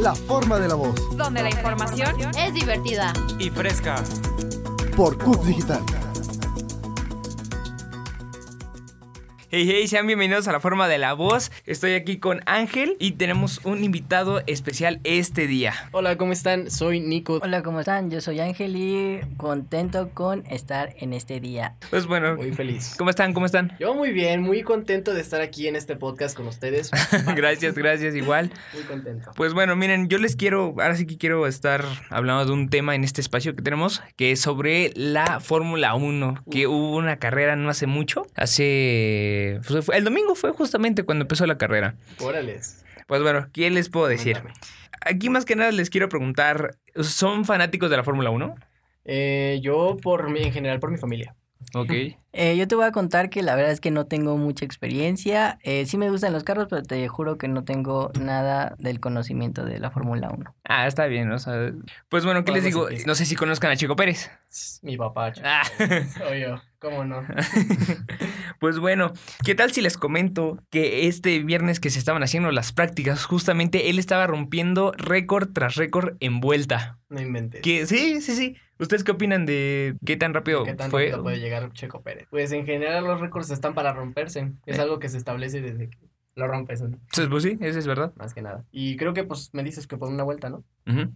La forma de la voz. Donde la información es divertida y fresca. Por CUT Digital. Hey, hey, sean bienvenidos a la forma de la voz. Estoy aquí con Ángel y tenemos un invitado especial este día. Hola, ¿cómo están? Soy Nico. Hola, ¿cómo están? Yo soy Ángel y contento con estar en este día. Pues bueno, Muy feliz. ¿cómo están? ¿Cómo están? Yo muy bien, muy contento de estar aquí en este podcast con ustedes. gracias, gracias, igual. Muy contento. Pues bueno, miren, yo les quiero, ahora sí que quiero estar hablando de un tema en este espacio que tenemos, que es sobre la Fórmula 1, que hubo una carrera no hace mucho, hace... pues, fue- el domingo fue justamente cuando empezó la carrera. Órales. Pues bueno, ¿qué les puedo decir? Cuéntame. Aquí más que nada les quiero preguntar, ¿son fanáticos de la Fórmula 1? Eh, yo por mí, en general, por mi familia. Ok. Eh, yo te voy a contar que la verdad es que no tengo mucha experiencia. Eh, sí me gustan los carros, pero te juro que no tengo nada del conocimiento de la Fórmula 1. Ah, está bien, o sea... Pues bueno, ¿qué les digo? No sé si conozcan a Chico Pérez. Mi papá. chico. Ah. Soy yo. ¿Cómo no? Pues bueno, ¿qué tal si les comento que este viernes que se estaban haciendo las prácticas, justamente él estaba rompiendo récord tras récord en vuelta? No inventes. Que sí, sí, sí. ¿Ustedes qué opinan de qué tan rápido ¿Qué tan fue? rápido puede llegar Checo Pérez? Pues en general los récords están para romperse. Es Eh. algo que se establece desde que lo rompes, ¿no? Pues, pues sí, eso es verdad. más que nada. Y creo que pues me dices que por una vuelta, ¿no?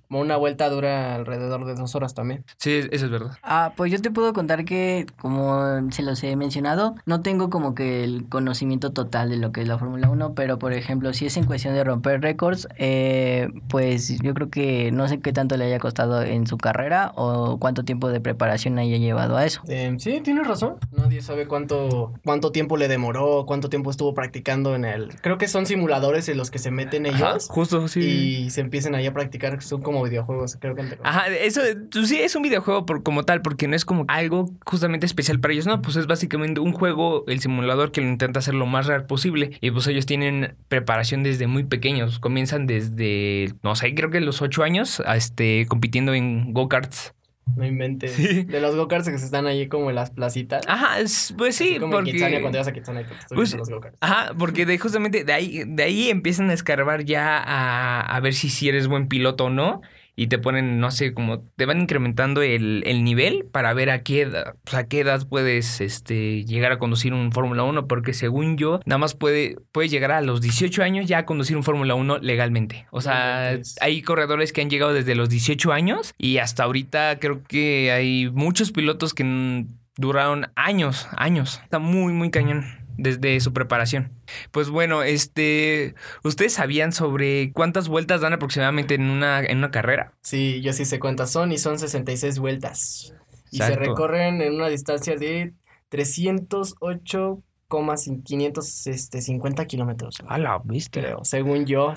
Como una vuelta dura alrededor de dos horas también. Sí, eso es verdad. Ah, pues yo te puedo contar que, como se los he mencionado, no tengo como que el conocimiento total de lo que es la Fórmula 1, pero por ejemplo, si es en cuestión de romper récords, eh, pues yo creo que no sé qué tanto le haya costado en su carrera o cuánto tiempo de preparación haya llevado a eso. Eh, sí, tienes razón. Nadie sabe cuánto, cuánto tiempo le demoró, cuánto tiempo estuvo practicando en el... Creo que son simuladores en los que se meten Ajá, ellos justo, sí. y se empiezan ahí a practicar. Son como videojuegos, creo que... entre- Ajá, eso pues sí es un videojuego por, como tal, porque no es como algo justamente especial para ellos, no, pues es básicamente un juego, el simulador que lo intenta hacer lo más real posible y pues ellos tienen preparación desde muy pequeños, comienzan desde, no sé, creo que los ocho años, este, compitiendo en go-karts. No inventes. Sí. De los go-karts que se están ahí como en las placitas. Ajá, es- pues sí, Así como en porque... Kitsania, cuando ibas a Kitsania, Pues- los go-karts. Ajá, porque de justamente de ahí, de ahí empiezan a escarbar ya a, a ver si, si eres buen piloto o no. Y te ponen, no sé, como te van incrementando el, el nivel para ver a qué edad, pues, a qué edad puedes este, llegar a conducir un Fórmula 1. Porque según yo, nada más puede, puedes llegar a los 18 años ya a conducir un Fórmula 1 legalmente. O sea, hay corredores que han llegado desde los 18 años y hasta ahorita creo que hay muchos pilotos que duraron años, años. Está muy, muy cañón desde su preparación. Pues bueno, este, ¿ustedes sabían sobre cuántas vueltas dan aproximadamente en una, en una carrera? Sí, yo sí sé cuántas son y son 66 vueltas. Y se recorren en una distancia de 308,550 este, 50 kilómetros. A la viste. Creo, según yo,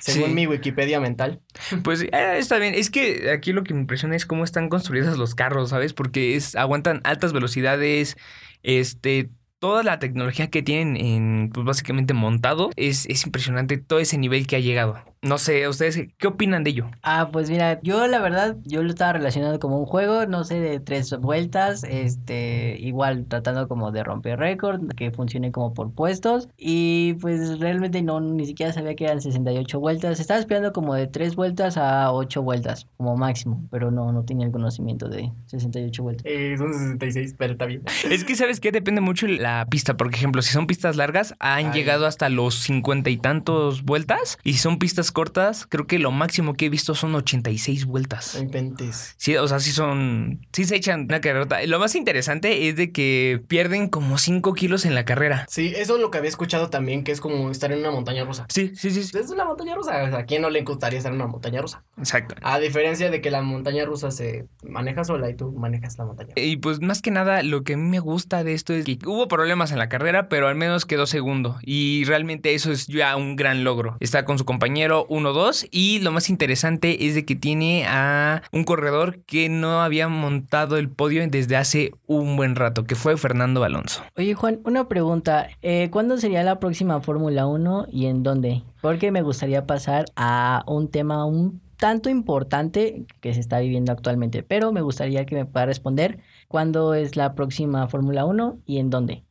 según Sí. mi Wikipedia mental. Pues eh, está bien. Es que aquí lo que me impresiona es cómo están construidos los carros, ¿sabes? Porque es, aguantan altas velocidades, este. Toda la tecnología que tienen en, pues básicamente montado, es, es impresionante todo ese nivel que ha llegado. No sé, ¿ustedes qué opinan de ello? Ah, pues mira, yo la verdad, yo lo estaba relacionando como un juego, no sé, de tres vueltas, este, igual tratando como de romper récord, que funcione como por puestos, y pues realmente no, ni siquiera sabía que eran 68 vueltas, estaba esperando como de tres vueltas a ocho vueltas, como máximo, pero no, no tenía el conocimiento de 68 vueltas. Eh, son 66, pero está bien. Es que, ¿sabes qué? Depende mucho la pista. Por ejemplo, si son pistas largas, han Ay. llegado hasta los cincuenta y tantos vueltas. Y si son pistas cortas, creo que lo máximo que he visto son 86 No vueltas. inventes. Sí, o sea, sí son. Sí se echan una carrera. Lo más interesante es de que pierden como 5 kilos en la carrera. Sí, eso es lo que había escuchado también, que es como estar en una montaña rusa. Sí, sí, sí. sí. Es una montaña rusa. O sea, ¿a quién no le gustaría estar en una montaña rusa? Exacto. A diferencia de que la montaña rusa se maneja sola y tú manejas la montaña. Y pues más que nada, lo que a mí me gusta de esto es que hubo problemas en la carrera, pero al menos quedó segundo. Y realmente eso es ya un gran logro. Está con su compañero 1-2 y lo más interesante es de que tiene a un corredor que no había montado el podio desde hace un buen rato, que fue Fernando Alonso. Oye Juan, una pregunta, eh, ¿cuándo sería la próxima Fórmula 1 y en dónde? Porque me gustaría pasar a un tema un tanto importante que se está viviendo actualmente, pero me gustaría que me pueda responder cuándo es la próxima Fórmula 1 y en dónde.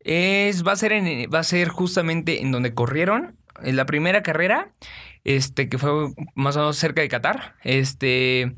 Es, va, a ser en- va a ser justamente en donde corrieron en la primera carrera, este, que fue más o menos cerca de Qatar, este,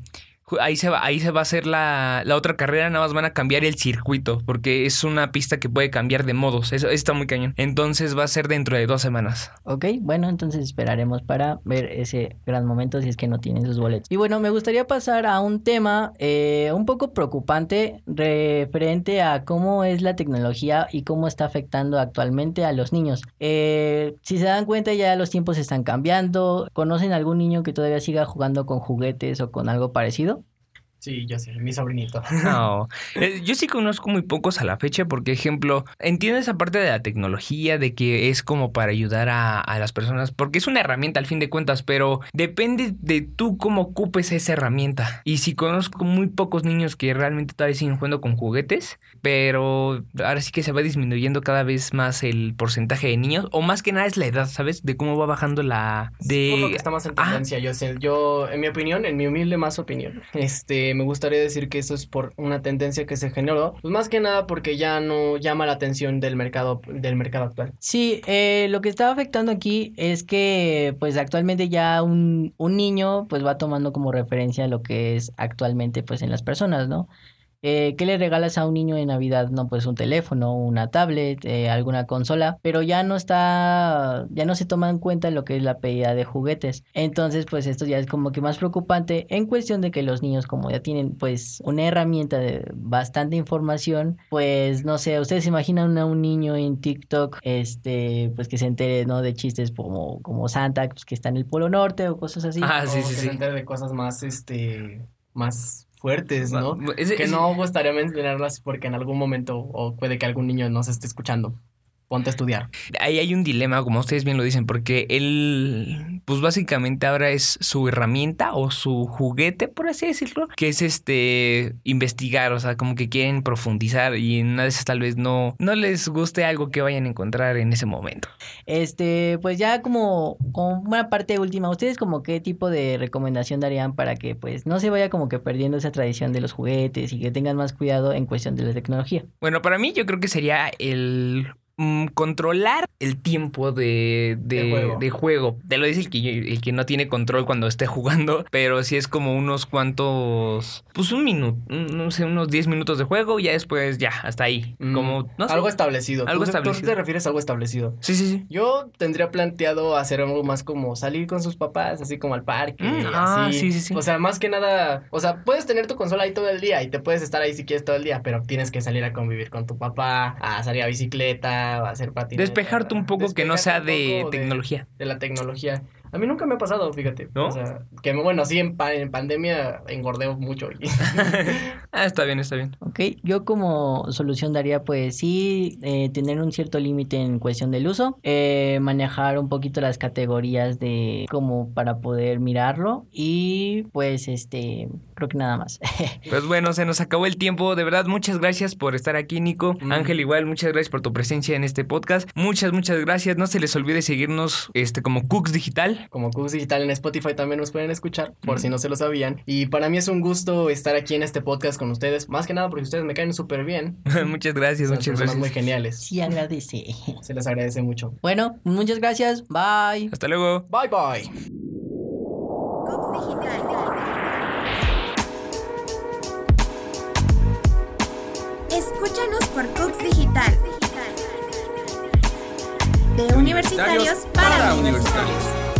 ahí se va, ahí se va a hacer la, la otra carrera, nada más van a cambiar el circuito, porque es una pista que puede cambiar de modos, eso está muy cañón. Entonces va a ser dentro de dos semanas. Ok, bueno, entonces esperaremos para ver ese gran momento si es que no tienen sus boletos. Y bueno, me gustaría pasar a un tema eh, un poco preocupante referente a cómo es la tecnología y cómo está afectando actualmente a los niños. Eh, si se dan cuenta ya los tiempos están cambiando. ¿Conocen algún niño que todavía siga jugando con juguetes o con algo parecido? Sí, yo sé, mi sobrinito. No, eh, yo sí conozco muy pocos a la fecha porque, ejemplo, entiendo esa parte de la tecnología, de que es como para ayudar a, a las personas, porque es una herramienta al fin de cuentas, pero depende de tú cómo ocupes esa herramienta. Y si conozco muy pocos niños que realmente todavía siguen jugando con juguetes, pero ahora sí que se va disminuyendo cada vez más el porcentaje de niños, o más que nada es la edad, ¿sabes? De cómo va bajando la... De... Por lo que está más en Ah. tendencia, yo sé. Yo, en mi opinión, en mi humilde más opinión, este, me gustaría decir que eso es por una tendencia que se generó, pues más que nada porque ya no llama la atención del mercado, del mercado actual. Sí, eh, lo que está afectando aquí es que pues actualmente ya un, un niño pues va tomando como referencia lo que es actualmente pues en las personas, ¿no? Eh, ¿qué le regalas a un niño en Navidad? No, pues un teléfono, una tablet, eh, alguna consola, pero ya no está, ya no se toma en cuenta lo que es la pedida de juguetes. Entonces, pues esto ya es como que más preocupante en cuestión de que los niños como ya tienen pues una herramienta de bastante información, pues no sé, ustedes se imaginan a un niño en TikTok, este, pues que se entere, ¿no? De chistes como, como Santa, pues que está en el Polo Norte o cosas así. Ah, sí, sí, sí. se entere de cosas más, este, más fuertes, ¿no? Ese- Que no gustaría mencionarlas porque en algún momento, o puede que algún niño nos esté escuchando. Ponte a estudiar. Ahí hay un dilema, como ustedes bien lo dicen, porque él, pues básicamente ahora es su herramienta o su juguete, por así decirlo, que es este investigar, o sea, como que quieren profundizar y en una de esas tal vez no, no les guste algo que vayan a encontrar en ese momento. Este, pues ya como, como una parte última, ¿ustedes como qué tipo de recomendación darían para que pues no se vaya como que perdiendo esa tradición de los juguetes y que tengan más cuidado en cuestión de la tecnología? Bueno, para mí yo creo que sería el mm, controlar el tiempo de, de, juego. de juego. Te lo dice el que, el que no tiene control cuando esté jugando, pero si es como unos cuantos, pues un minuto, no sé, unos 10 minutos de juego y ya después ya, hasta ahí. Mm, Como, no sé. Algo establecido. Algo ¿Tú, tú establecido. te refieres a algo establecido? Sí, sí, sí. Yo tendría planteado hacer algo más como salir con sus papás, así como al parque. Mm, ah, así. sí, sí, sí. O sea, más que nada, o sea, puedes tener tu consola ahí todo el día y te puedes estar ahí si quieres todo el día, pero tienes que salir a convivir con tu papá, a salir a bicicleta, hacer. Despejarte un poco que no sea de tecnología. De la tecnología. A mí nunca me ha pasado, fíjate. ¿No? O sea, que bueno, sí, en, pa- en pandemia engordé mucho. Ah, está bien, está bien. Ok, yo como solución daría pues sí eh, tener un cierto límite en cuestión del uso, eh, manejar un poquito las categorías de como para poder mirarlo y pues este creo que nada más. Pues bueno, se nos acabó el tiempo. De verdad, muchas gracias por estar aquí, Nico. Mm. Ángel, igual, muchas gracias por tu presencia en este podcast. Muchas, muchas gracias. No se les olvide seguirnos este, como Cooks Digital. Como Cooks Digital en Spotify también nos pueden escuchar, por si no se lo sabían. Y para mí es un gusto estar aquí en este podcast con ustedes, más que nada porque ustedes me caen súper bien. muchas gracias, Son muchas personas gracias. muy geniales. sí agradece. Se les agradece mucho. Bueno, muchas gracias, bye. Hasta luego. Bye bye. Cooks Digital. Escúchanos por Cooks Digital. De universitarios para universitarios.